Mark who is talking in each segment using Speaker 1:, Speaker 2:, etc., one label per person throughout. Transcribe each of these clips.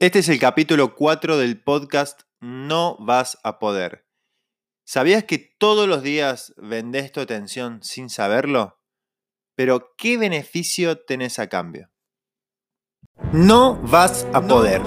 Speaker 1: Este es el capítulo 4 del podcast No vas a poder. ¿Sabías que todos los días vendes tu atención sin saberlo? Pero ¿qué beneficio tenés a cambio? No vas a poder.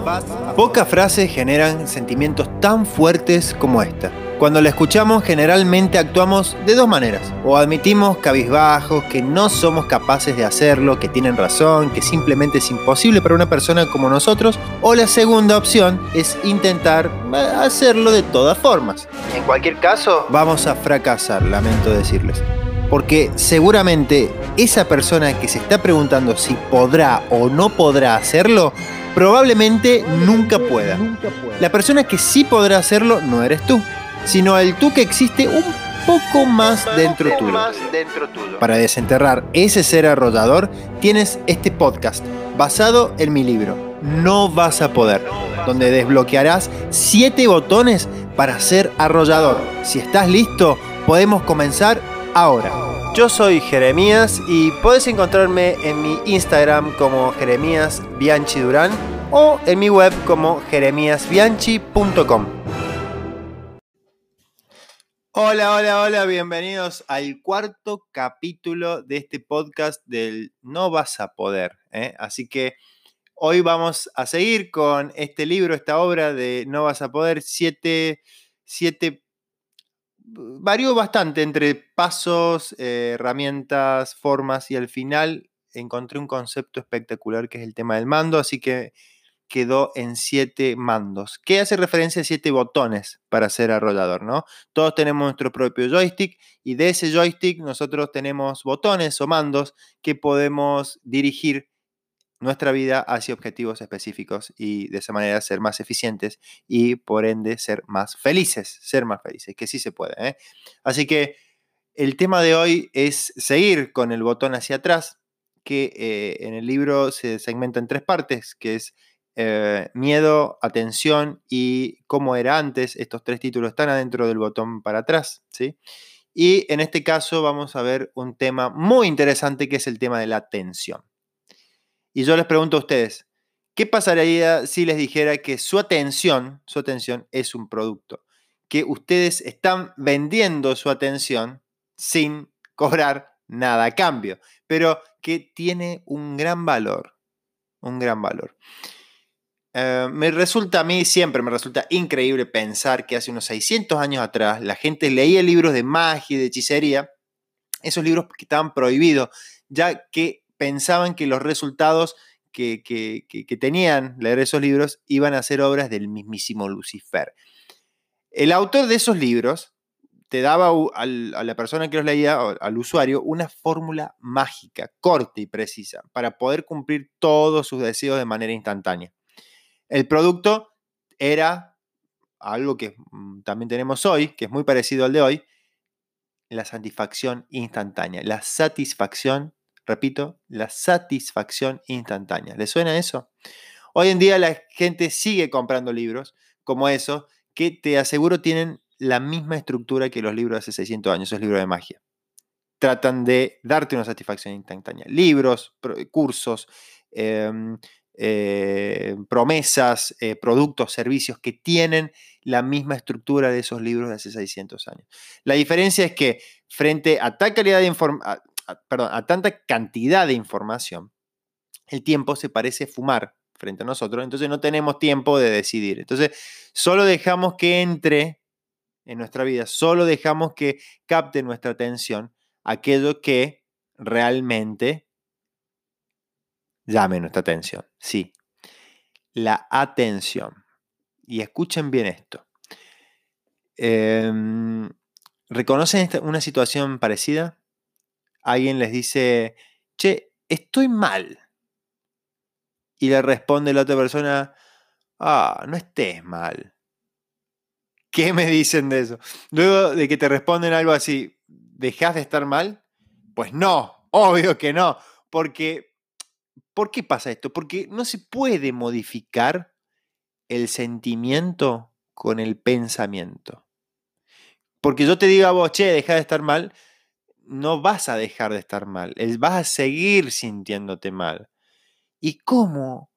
Speaker 1: Pocas frases generan sentimientos tan fuertes como esta. Cuando la escuchamos generalmente actuamos de dos maneras. O admitimos cabizbajos que no somos capaces de hacerlo, que tienen razón, que simplemente es imposible para una persona como nosotros. O la segunda opción es intentar eh, hacerlo de todas formas. En cualquier caso, vamos a fracasar, lamento decirles. Porque seguramente esa persona que se está preguntando si podrá o no podrá hacerlo, probablemente nunca pueda. La persona que sí podrá hacerlo no eres tú sino el tú que existe un poco más dentro tuyo. Para desenterrar ese ser arrollador, tienes este podcast basado en mi libro, No vas a poder, donde desbloquearás 7 botones para ser arrollador. Si estás listo, podemos comenzar ahora. Yo soy Jeremías y puedes encontrarme en mi Instagram como Jeremías Bianchi Durán o en mi web como jeremíasbianchi.com. Hola, hola, hola, bienvenidos al cuarto capítulo de este podcast del No vas a poder. ¿eh? Así que hoy vamos a seguir con este libro, esta obra de No vas a poder, siete, siete varió bastante entre pasos, eh, herramientas, formas y al final encontré un concepto espectacular que es el tema del mando, así que quedó en siete mandos, que hace referencia a siete botones para ser arrollador, ¿no? Todos tenemos nuestro propio joystick y de ese joystick nosotros tenemos botones o mandos que podemos dirigir nuestra vida hacia objetivos específicos y de esa manera ser más eficientes y por ende ser más felices, ser más felices, que sí se puede. ¿eh? Así que el tema de hoy es seguir con el botón hacia atrás, que eh, en el libro se segmenta en tres partes, que es eh, miedo, atención y cómo era antes. Estos tres títulos están adentro del botón para atrás, ¿sí? Y en este caso vamos a ver un tema muy interesante que es el tema de la atención. Y yo les pregunto a ustedes, ¿qué pasaría si les dijera que su atención, su atención es un producto? Que ustedes están vendiendo su atención sin cobrar nada a cambio, pero que tiene un gran valor, un gran valor. Eh, me resulta a mí siempre, me resulta increíble pensar que hace unos 600 años atrás la gente leía libros de magia y de hechicería, esos libros que estaban prohibidos, ya que pensaban que los resultados que, tenían leer esos libros iban a ser obras del mismísimo Lucifer. El autor de esos libros te daba a la persona que los leía, al usuario, una fórmula mágica, corta y precisa, para poder cumplir todos sus deseos de manera instantánea. El producto era algo que mm, también tenemos hoy, que es muy parecido al de hoy, la satisfacción instantánea. La satisfacción, repito, la satisfacción instantánea. ¿Le suena eso? Hoy en día la gente sigue comprando libros como esos que te aseguro tienen la misma estructura que los libros de hace 600 años, esos libros de magia. Tratan de darte una satisfacción instantánea. Libros, cursos, em, eh, promesas, eh, productos, servicios que tienen la misma estructura de esos libros de hace 600 años. La diferencia es que frente a, calidad de a tanta cantidad de información, el tiempo se parece fumar frente a nosotros, entonces no tenemos tiempo de decidir. Entonces, solo dejamos que entre en nuestra vida, solo dejamos que capte nuestra atención aquello que realmente llame nuestra atención. Sí, la atención. Y escuchen bien esto. Em, ¿Reconocen una situación parecida? Alguien les dice, che, estoy mal. Y le responde la otra persona, ah, no estés mal. ¿Qué me dicen de eso? Luego de que te responden algo así, ¿dejas de estar mal? Pues no, obvio que no, porque ¿Por qué pasa esto? Porque no se puede modificar el sentimiento con el pensamiento. Porque yo te digo a vos, che, deja de estar mal, no vas a dejar de estar mal, vas a seguir sintiéndote mal. ¿Y cómo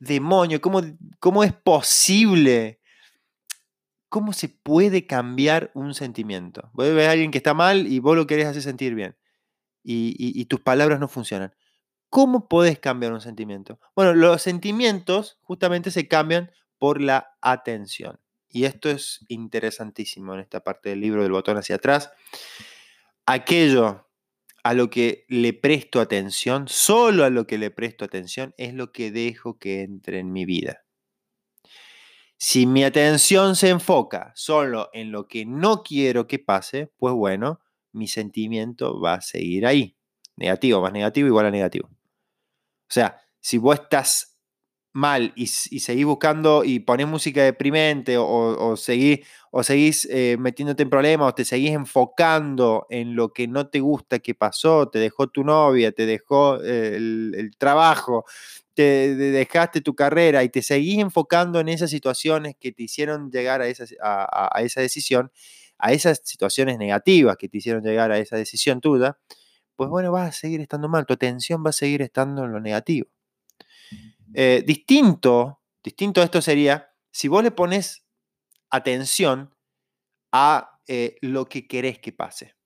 Speaker 1: demonio? ¿Cómo, cómo es posible? ¿Cómo se puede cambiar un sentimiento? Vos ves a alguien que está mal y vos lo querés hacer sentir bien y, y tus palabras no funcionan. ¿Cómo podés cambiar un sentimiento? Bueno, los sentimientos justamente se cambian por la atención. Y esto es interesantísimo en esta parte del libro del botón hacia atrás. Aquello a lo que le presto atención, solo a lo que le presto atención, es lo que dejo que entre en mi vida. Si mi atención se enfoca solo en lo que no quiero que pase, pues bueno, mi sentimiento va a seguir ahí. Negativo más negativo igual a negativo. Sea, si vos estás mal y, seguís buscando y ponés música deprimente o, seguís, o seguís eh, metiéndote en problemas o te seguís enfocando en lo que no te gusta que pasó, te dejó tu novia, te dejó eh, el, trabajo, te, dejaste tu carrera y te seguís enfocando en esas situaciones que te hicieron llegar a a esa decisión, a esas situaciones negativas que te hicieron llegar a esa decisión tuya, pues bueno, vas a seguir estando mal, tu atención va a seguir estando en lo negativo. Eh, distinto, distinto a esto sería si vos le pones atención a eh, lo que querés que pase.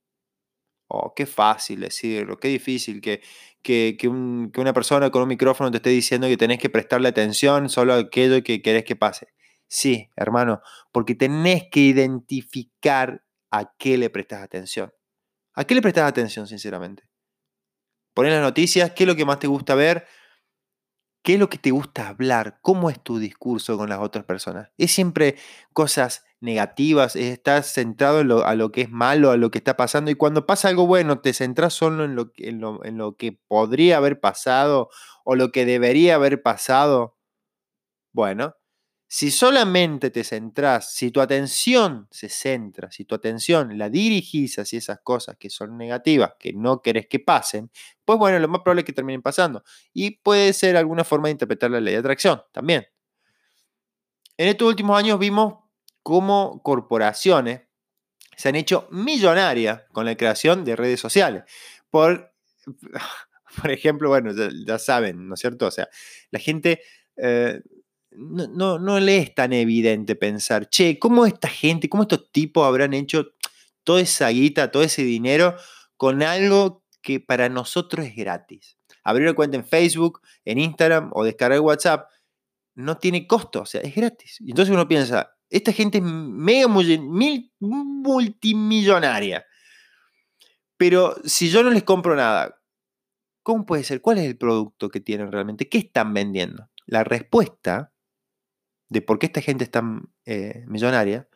Speaker 1: Oh, qué fácil decirlo, qué difícil que, que, una persona con un micrófono te esté diciendo que tenés que prestarle atención solo a aquello que querés que pase. Sí, hermano, porque tenés que identificar a qué le prestas atención. ¿A qué le prestas atención, sinceramente? Poner las noticias, qué es lo que más te gusta ver, ¿Qué es lo que te gusta hablar? ¿Cómo es tu discurso con las otras personas? ¿Es siempre cosas negativas? ¿Estás centrado en lo, a lo que es malo, a lo que está pasando? Y cuando pasa algo bueno, ¿te centras solo en lo, en lo, en lo que podría haber pasado o lo que debería haber pasado? Bueno, si solamente te centras, si tu atención se centra, si tu atención la dirigís hacia esas cosas que son negativas, que no querés que pasen, pues bueno, lo más probable es que terminen pasando. Y puede ser alguna forma de interpretar la ley de atracción también. En estos últimos años vimos cómo corporaciones se han hecho millonarias con la creación de redes sociales. Por, por ejemplo, bueno, ya, saben, ¿no es cierto? O sea, la gente... Eh, no, no, le es tan evidente pensar, che, ¿cómo esta gente, cómo estos tipos habrán hecho toda esa guita, todo ese dinero con algo que para nosotros es gratis? Abrir una cuenta en Facebook, en Instagram o descargar WhatsApp no tiene costo, o sea, es gratis. Y entonces uno piensa, esta gente es mega multimillonaria. Pero si yo no les compro nada, ¿cómo puede ser? ¿Cuál es el producto que tienen realmente? ¿Qué están vendiendo? La respuesta de por qué esta gente es tan eh, millonaria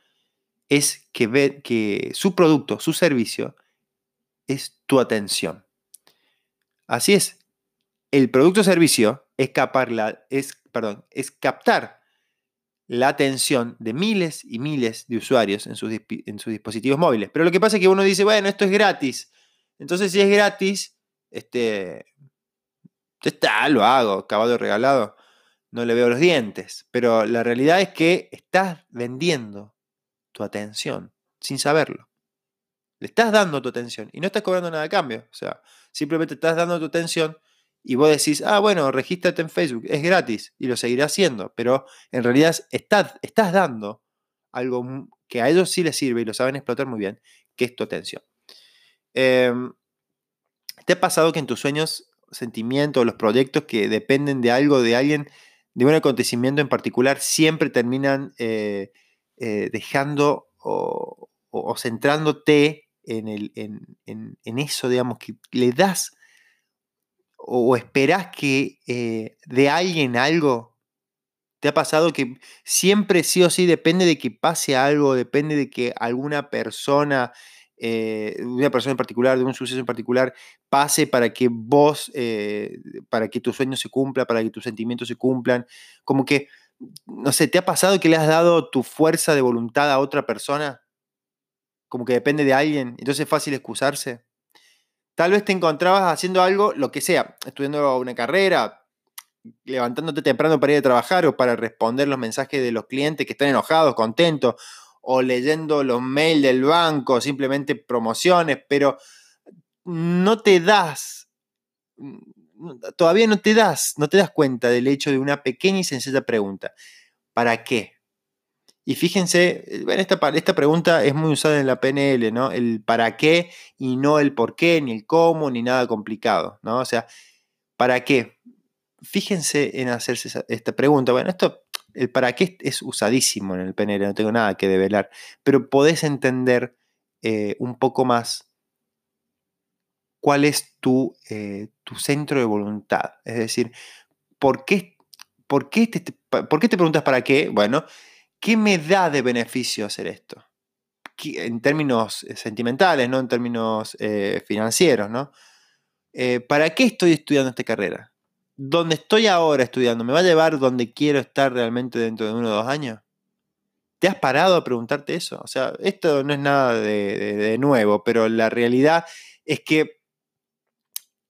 Speaker 1: es que, ve, que su producto, su servicio, es tu atención. Así es. El producto o servicio es, es, perdón, es captar la atención de miles y miles de usuarios en sus, en sus, dispositivos móviles. Pero lo que pasa es que uno dice, bueno, esto es gratis. Entonces, si es gratis, este, está, lo hago, caballo regalado no le veo los dientes, pero la realidad es que estás vendiendo tu atención sin saberlo. Le estás dando tu atención y no estás cobrando nada a cambio. O sea, simplemente estás dando tu atención y vos decís, ah, bueno, regístrate en Facebook, es gratis y lo seguirás haciendo, pero en realidad estás, estás dando algo que a ellos sí les sirve y lo saben explotar muy bien, que es tu atención. Em, ¿Te ha pasado que en tus sueños, sentimientos, los proyectos que dependen de algo, de alguien, de un acontecimiento en particular siempre terminan eh, eh, dejando o, centrándote en, el, en, eso, digamos, que le das o, esperás que eh, de alguien algo. ¿Te ha pasado que siempre sí o sí depende de que pase algo, depende de que alguna persona eh, una persona en particular, de un suceso en particular, pase para que vos, eh, para que tu sueño se cumpla, para que tus sentimientos se cumplan. Como que, no sé, ¿te ha pasado que le has dado tu fuerza de voluntad a otra persona? Como que depende de alguien, entonces es fácil excusarse. Tal vez te encontrabas haciendo algo, lo que sea, estudiando una carrera, levantándote temprano para ir a trabajar o para responder los mensajes de los clientes que están enojados, contentos, o leyendo los mails del banco, simplemente promociones, pero no te das, todavía no te das, no te das cuenta del hecho de una pequeña y sencilla pregunta. ¿Para qué? Y fíjense, eh, esta, esta pregunta es muy usada en la PNL, ¿no? El para qué y no el por qué, ni el cómo, ni nada complicado, ¿no? O sea, ¿para qué? Fíjense en hacerse esta pregunta. Bueno, esto, el para qué es usadísimo en el PNL, no tengo nada que develar, pero podés entender eh, un poco más cuál es tu, eh, tu, centro de voluntad. Es decir, ¿por qué, por, qué te, ¿por qué te preguntas para qué? Bueno, ¿qué me da de beneficio hacer esto? En términos eh, sentimentales, no en términos financieros, ¿no? ¿Para qué estoy estudiando esta carrera? ¿Dónde estoy ahora estudiando? ¿Me va a llevar donde quiero estar realmente dentro de uno o dos años? ¿Te has parado a preguntarte eso? O sea, esto no es nada de nuevo, pero la realidad es que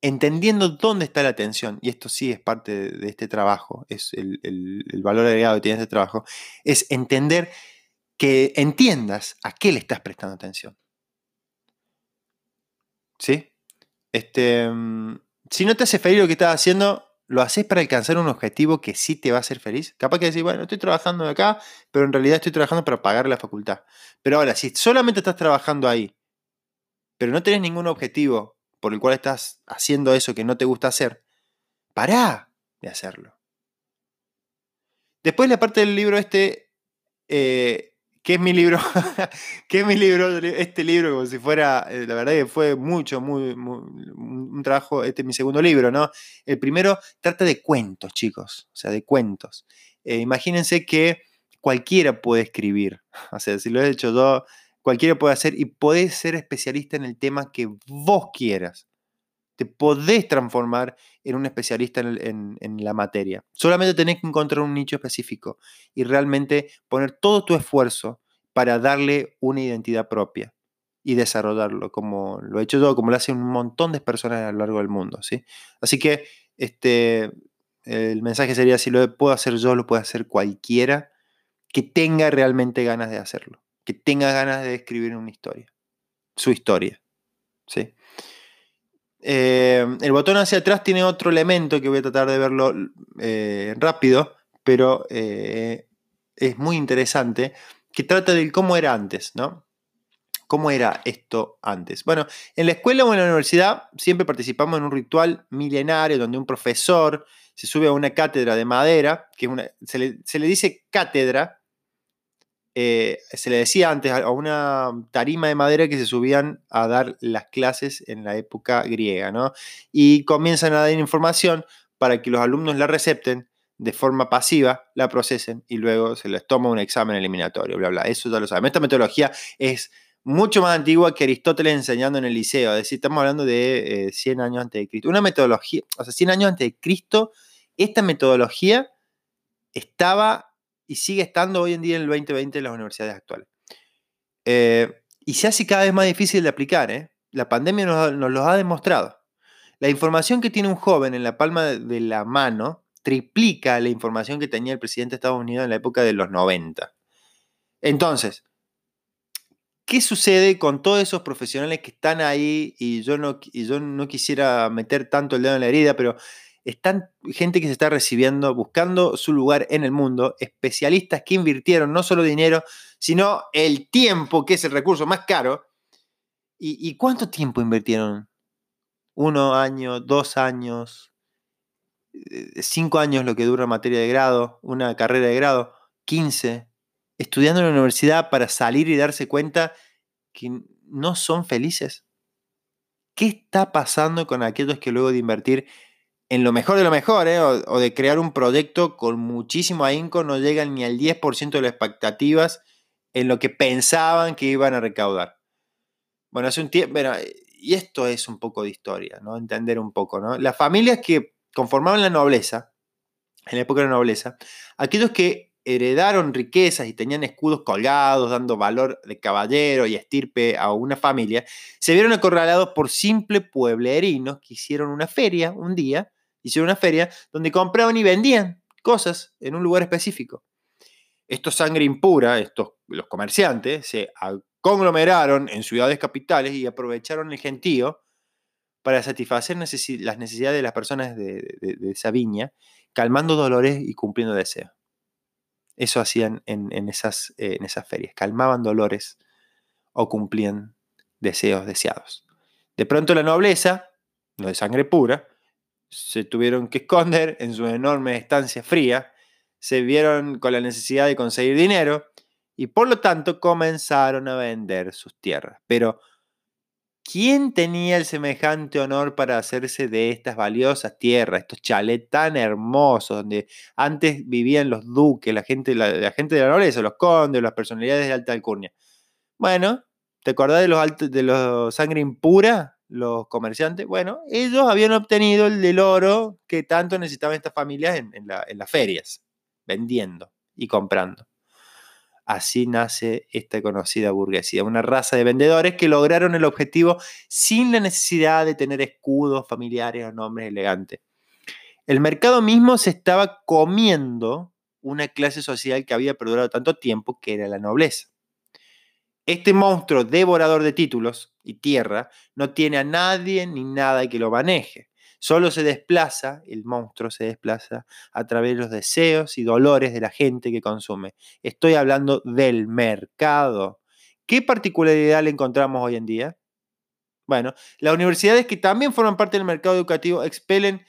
Speaker 1: entendiendo dónde está la atención, y esto sí es parte de, este trabajo, es el, valor agregado que tiene este trabajo, es entender que entiendas a qué le estás prestando atención. ¿Sí? Este, mm, si no te hace feliz lo que estás haciendo, lo haces para alcanzar un objetivo que sí te va a hacer feliz. Capaz que decir, bueno, estoy trabajando acá, pero en realidad estoy trabajando para pagar la facultad. Pero ahora, si solamente estás trabajando ahí, pero no tenés ningún objetivo por el cual estás haciendo eso que no te gusta hacer, pará de hacerlo. Después la parte del libro este, eh, ¿qué es mi libro? ¿Qué es mi libro? Este libro como si fuera, eh, la verdad que fue mucho, muy, un trabajo, este es mi segundo libro, ¿no? El primero trata de cuentos, chicos, o sea, de cuentos. Eh, imagínense que cualquiera puede escribir, o sea, si lo he hecho yo, cualquiera puede hacer y podés ser especialista en el tema que vos quieras. Te podés transformar en un especialista en, la materia. Solamente tenés que encontrar un nicho específico y realmente poner todo tu esfuerzo para darle una identidad propia y desarrollarlo, como lo he hecho yo, como lo hacen un montón de personas a lo largo del mundo. ¿sí? Así que este, el mensaje sería, si lo puedo hacer yo, lo puede hacer cualquiera que tenga realmente ganas de hacerlo que tenga ganas de escribir una historia, su historia. ¿sí? Eh, el botón hacia atrás tiene otro elemento que voy a tratar de verlo eh, rápido, pero eh, es muy interesante, que trata de cómo era antes, ¿no? ¿Cómo era esto antes? Bueno, en la escuela o en la universidad siempre participamos en un ritual milenario donde un profesor se sube a una cátedra de madera, que se le dice cátedra eh, se le decía antes a una tarima de madera que se subían a dar las clases en la época griega, ¿no? Y comienzan a dar información para que los alumnos la recepten de forma pasiva, la procesen y luego se les toma un examen eliminatorio, bla, bla. Eso ya lo saben. Esta metodología es mucho más antigua que Aristóteles enseñando en el liceo, es decir, estamos hablando de 100 eh, años antes de Cristo. Una metodología, o sea, 100 años antes de Cristo, esta metodología estaba y sigue estando hoy en día en el 2020 en las universidades actuales. Eh, y se hace cada vez más difícil de aplicar. ¿eh? La pandemia nos, lo ha demostrado. La información que tiene un joven en la palma de la mano triplica la información que tenía el presidente de Estados Unidos en la época de los 90. Entonces, ¿qué sucede con todos esos profesionales que están ahí? Y yo no, y yo no quisiera meter tanto el dedo en la herida, pero están gente que se está recibiendo, buscando su lugar en el mundo, especialistas que invirtieron no solo dinero, sino el tiempo, que es el recurso más caro. ¿Y, cuánto tiempo invirtieron? Uno año, dos años, eh, cinco años lo que dura materia de grado, una carrera de grado, quince, estudiando en la universidad para salir y darse cuenta que no son felices. ¿Qué está pasando con aquellos que luego de invertir en lo mejor de lo mejor, ¿eh? o, de crear un proyecto con muchísimo ahínco, no llegan ni al 10% de las expectativas en lo que pensaban que iban a recaudar. Bueno, hace un tiempo, y esto es un poco de historia, ¿no? Entender un poco, ¿no? Las familias que conformaban la nobleza, en la época de la nobleza, aquellos que heredaron riquezas y tenían escudos colgados, dando valor de caballero y estirpe a una familia, se vieron acorralados por simples pueblerinos que hicieron una feria un día hicieron una feria donde compraban y vendían cosas en un lugar específico. Estos sangre impura, estos, los comerciantes, se conglomeraron en ciudades capitales y aprovecharon el gentío para satisfacer las necesidades de las personas de, esa viña, calmando dolores y cumpliendo deseos. Eso hacían en, esas, en esas ferias, calmaban dolores o cumplían deseos deseados. De pronto la nobleza, no de sangre pura, se tuvieron que esconder en su enorme estancia fría, se vieron con la necesidad de conseguir dinero y por lo tanto comenzaron a vender sus tierras. Pero, ¿quién tenía el semejante honor para hacerse de estas valiosas tierras, estos chalets tan hermosos, donde antes vivían los duques, la gente, la, gente de la nobleza, los condes, las personalidades de alta alcurnia? Bueno, ¿te acordás de los, de los sangre impura? Los comerciantes, bueno, ellos habían obtenido el del oro que tanto necesitaban estas familias en, las ferias, vendiendo y comprando. Así nace esta conocida burguesía, una raza de vendedores que lograron el objetivo sin la necesidad de tener escudos familiares o nombres elegantes. El mercado mismo se estaba comiendo una clase social que había perdurado tanto tiempo, que era la nobleza. Este monstruo devorador de títulos y tierra no tiene a nadie ni nada que lo maneje. Solo se desplaza, el monstruo se desplaza a través de los deseos y dolores de la gente que consume. Estoy hablando del mercado. ¿Qué particularidad le encontramos hoy en día? Bueno, las universidades que también forman parte del mercado educativo expelen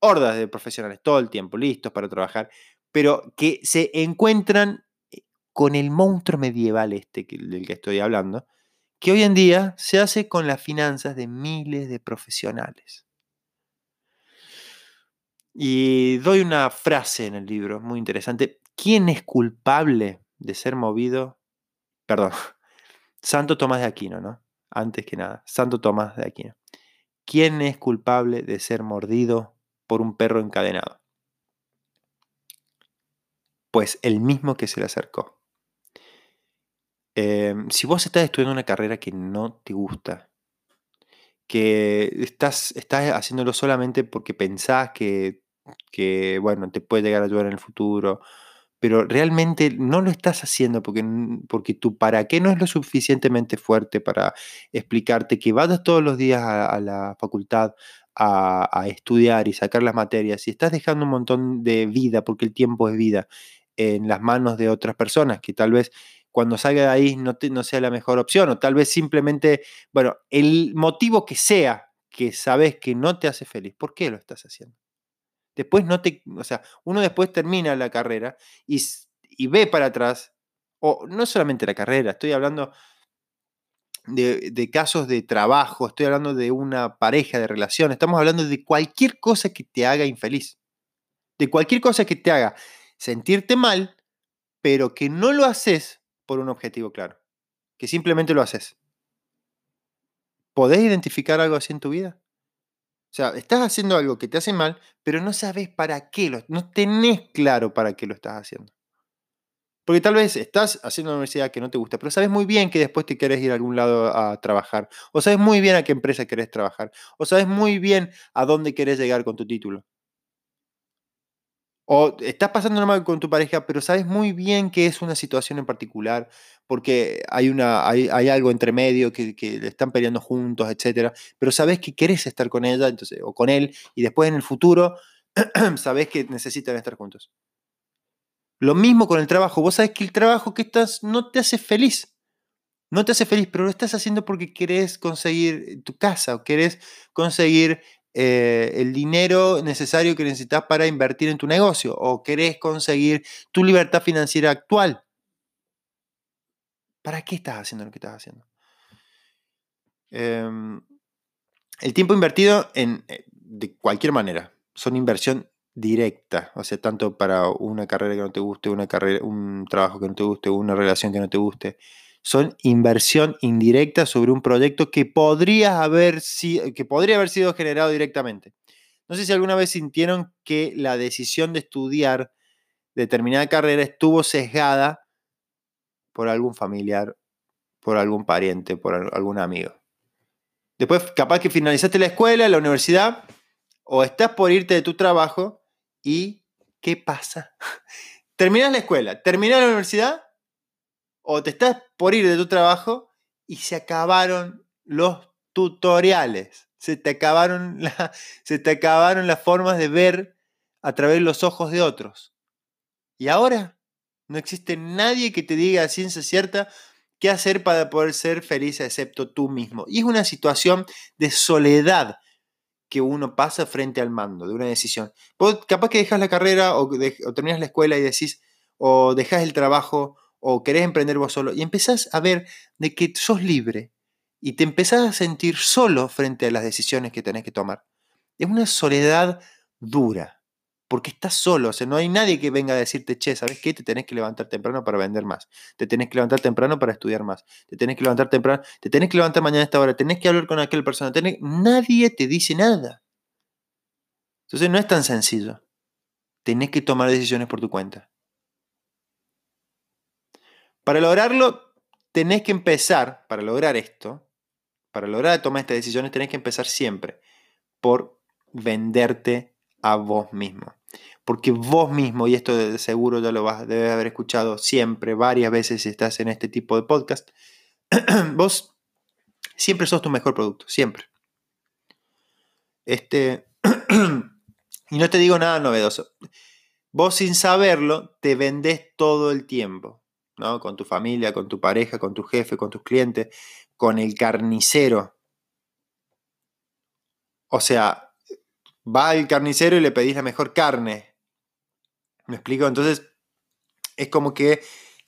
Speaker 1: hordas de profesionales todo el tiempo, listos para trabajar, pero que se encuentran con el monstruo medieval este del que estoy hablando, que hoy en día se hace con las finanzas de miles de profesionales. Y doy una frase en el libro muy interesante. ¿Quién es culpable de ser movido? Perdón, Santo Tomás de Aquino, ¿no? Antes que nada, Santo Tomás de Aquino. ¿Quién es culpable de ser mordido por un perro encadenado? Pues el mismo que se le acercó. Em, si vos estás estudiando una carrera que no te gusta, que estás, estás haciéndolo solamente porque pensás que, que, bueno, te puede llegar a ayudar en el futuro, pero realmente no lo estás haciendo porque, porque tu para qué no es lo suficientemente fuerte para explicarte que vayas todos los días a, la facultad a, a, estudiar y sacar las materias y estás dejando un montón de vida, porque el tiempo es vida, en las manos de otras personas que tal vez cuando salga de ahí no, sea la mejor opción, o tal vez simplemente, bueno, el motivo que sea que sabes que no te hace feliz, ¿por qué lo estás haciendo? Después no te, o sea, uno después termina la carrera y, y ve para atrás, o no solamente la carrera, estoy hablando de, de, casos de trabajo, estoy hablando de una pareja, de relación, estamos hablando de cualquier cosa que te haga infeliz, de cualquier cosa que te haga sentirte mal, pero que no lo haces por un objetivo claro, que simplemente lo haces. ¿Podés identificar algo así en tu vida? O sea, estás haciendo algo que te hace mal, pero no sabes para qué, lo, no tenés claro para qué lo estás haciendo. Porque tal vez estás haciendo una universidad que no te gusta, pero sabes muy bien que después te querés ir a algún lado a trabajar. O sabes muy bien a qué empresa querés trabajar. O sabes muy bien a dónde querés llegar con tu título. O estás pasando mal con tu pareja, pero sabes muy bien que es una situación en particular, porque hay, una, hay, algo entre medio que, que, le están peleando juntos, etc. Pero sabes que querés estar con ella entonces, o con él, y después en el futuro sabes que necesitan estar juntos. Lo mismo con el trabajo. Vos sabes que el trabajo que estás no te hace feliz. No te hace feliz, pero lo estás haciendo porque querés conseguir tu casa o querés conseguir eh, el dinero necesario que necesitas para invertir en tu negocio o querés conseguir tu libertad financiera actual. ¿Para qué estás haciendo lo que estás haciendo? Em, el tiempo invertido en, eh, de cualquier manera, son inversión directa, o sea, tanto para una carrera que no te guste, una carrera, un trabajo que no te guste, una relación que no te guste, son inversión indirecta sobre un proyecto que podría haber, sido generado directamente. No sé si alguna vez sintieron que la decisión de estudiar determinada carrera estuvo sesgada por algún familiar, por algún pariente, por algún amigo. Después, capaz que finalizaste la escuela, la universidad, o estás por irte de tu trabajo y ¿qué pasa? Terminas la escuela, terminas la universidad o te estás por ir de tu trabajo y se acabaron los tutoriales. Se te acabaron, se te acabaron las formas de ver a través de los ojos de otros. Y ahora no existe nadie que te diga a ciencia cierta qué hacer para poder ser feliz excepto tú mismo. Y es una situación de soledad que uno pasa frente al mando de una decisión. capaz que dejas la carrera o, o terminas la escuela y decís, o dejas el trabajo o querés emprender vos solo y empezás a ver de que sos libre y te empezás a sentir solo frente a las decisiones que tenés que tomar. Es una soledad dura, porque estás solo, o sea, no hay nadie que venga a decirte, che, ¿sabes qué? Te tenés que levantar temprano para vender más, te tenés que levantar temprano para estudiar más, te tenés que levantar temprano, te tenés que levantar mañana a esta hora, tenés que hablar con aquel persona, nadie te dice nada. Entonces no es tan sencillo. Tenés que tomar decisiones por tu cuenta. Para lograrlo, tenés que empezar, para lograr esto, para lograr tomar estas decisiones, tenés que empezar siempre por venderte a vos mismo. Porque vos mismo, y esto de seguro ya lo vas, debes haber escuchado siempre, varias veces si estás en este tipo de podcast, vos siempre sos tu mejor producto, siempre. Este, y no te digo nada novedoso. Vos sin saberlo te vendés todo el tiempo. Con tu familia, con tu pareja, con tu jefe, con tus clientes, con el carnicero. O sea, va al carnicero y le pedís la mejor carne. ¿Me explico? Entonces, es como que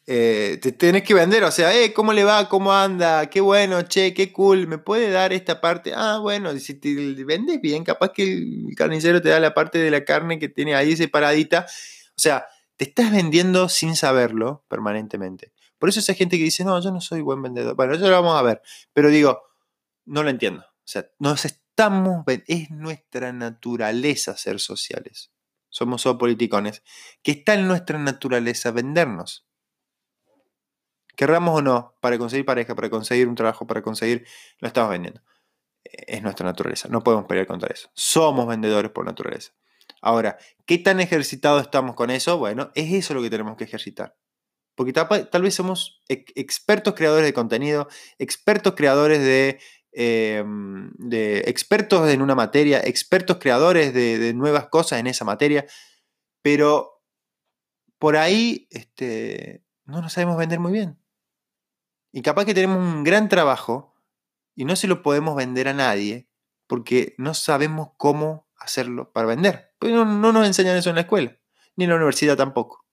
Speaker 1: eh, te tenés que vender, o sea, eh, ¿cómo le va? ¿Cómo anda? Qué bueno, che, qué cool, ¿me puede dar esta parte? Ah, bueno, si te vendes bien, capaz que el carnicero te da la parte de la carne que tiene ahí separadita. O sea, estás vendiendo sin saberlo permanentemente. Por eso esa gente que dice, no, yo no soy buen vendedor. Bueno, eso lo vamos a ver. Pero digo, no lo entiendo. O sea, nos estamos, es nuestra naturaleza ser sociales. Somos politicones. Que está en nuestra naturaleza vendernos. Querramos o no, para conseguir pareja, para conseguir un trabajo, para conseguir, lo estamos vendiendo. Es nuestra naturaleza. No podemos pelear contra eso. Somos vendedores por naturaleza. Ahora, ¿qué tan ejercitados estamos con eso? Bueno, es eso lo que tenemos que ejercitar. Porque tal, vez somos expertos creadores de contenido, expertos creadores de, em, de expertos en una materia, expertos creadores de, nuevas cosas en esa materia, pero por ahí este, no nos sabemos vender muy bien. Y capaz que tenemos un gran trabajo y no se lo podemos vender a nadie porque no sabemos cómo hacerlo para vender. Porque no, nos enseñan eso en la escuela, ni en la universidad tampoco.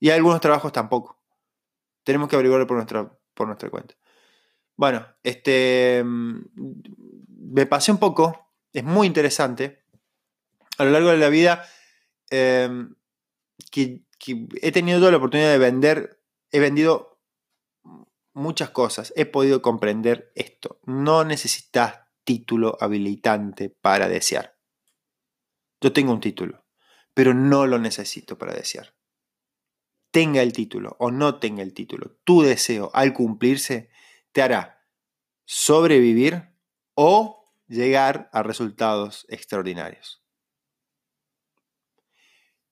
Speaker 1: Y algunos trabajos tampoco. Tenemos que averiguarlo por nuestra, por nuestra cuenta. Bueno, este, mm, me pasé un poco, es muy interesante. A lo largo de la vida, em, que, he tenido toda la oportunidad de vender, he vendido muchas cosas, he podido comprender esto. No necesitas título habilitante para desear. Yo tengo un título, pero no lo necesito para desear. Tenga el título o no tenga el título, tu deseo al cumplirse te hará sobrevivir o llegar a resultados extraordinarios.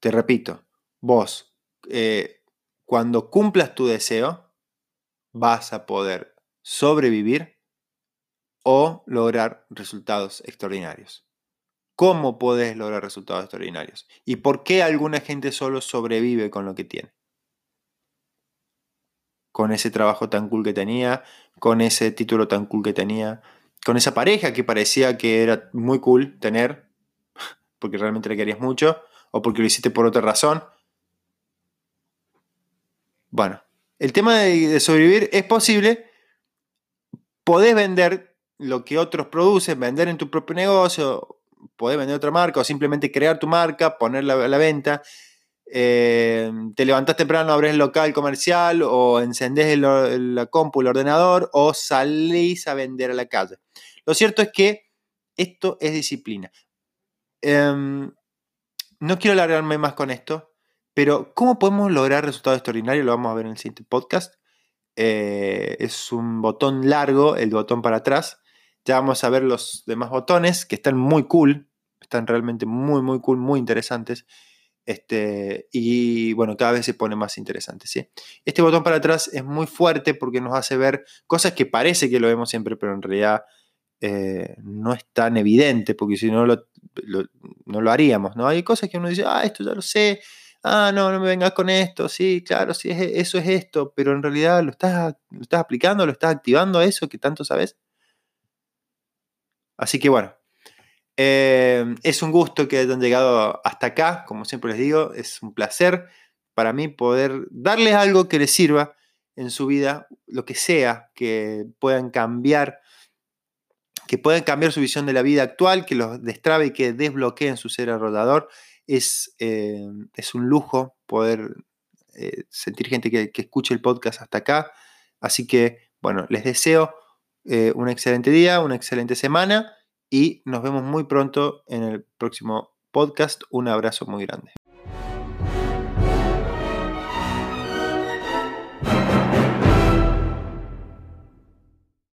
Speaker 1: Te repito, vos, eh, cuando cumplas tu deseo, vas a poder sobrevivir o lograr resultados extraordinarios cómo puedes lograr resultados extraordinarios y por qué alguna gente solo sobrevive con lo que tiene. Con ese trabajo tan cool que tenía, con ese título tan cool que tenía, con esa pareja que parecía que era muy cool tener, porque realmente le querías mucho, o porque lo hiciste por otra razón. Bueno, el tema de, sobrevivir es posible. Podés vender lo que otros producen, vender en tu propio negocio podés vender otra marca o simplemente crear tu marca, ponerla a la venta. Eh, te levantás temprano, abres el local comercial o encendés el, la compu, el ordenador o salís a vender a la calle. Lo cierto es que esto es disciplina. Em, no quiero alargarme más con esto, pero ¿cómo podemos lograr resultados extraordinarios? Lo vamos a ver en el siguiente podcast. Eh, es un botón largo, el botón para atrás, ya vamos a ver los demás botones que están muy cool, están realmente muy, muy cool, muy interesantes. Este, y bueno, cada vez se pone más interesante. ¿sí? Este botón para atrás es muy fuerte porque nos hace ver cosas que parece que lo vemos siempre, pero en realidad eh, no es tan evidente, porque si no lo, no lo haríamos, ¿no? Hay cosas que uno dice, ah, esto ya lo sé, ah, no, no me vengas con esto, sí, claro, sí, eso es esto, pero en realidad lo estás, lo estás aplicando, lo estás activando a eso que tanto sabes. Así que bueno, eh, es un gusto que hayan llegado hasta acá, como siempre les digo, es un placer para mí poder darles algo que les sirva en su vida, lo que sea, que puedan cambiar que puedan cambiar su visión de la vida actual, que los destrabe y que desbloqueen su ser rodador. Es, eh, es un lujo poder eh, sentir gente que, escuche el podcast hasta acá. Así que, bueno, les deseo eh, un excelente día, una excelente semana y nos vemos muy pronto en el próximo podcast. Un abrazo muy grande.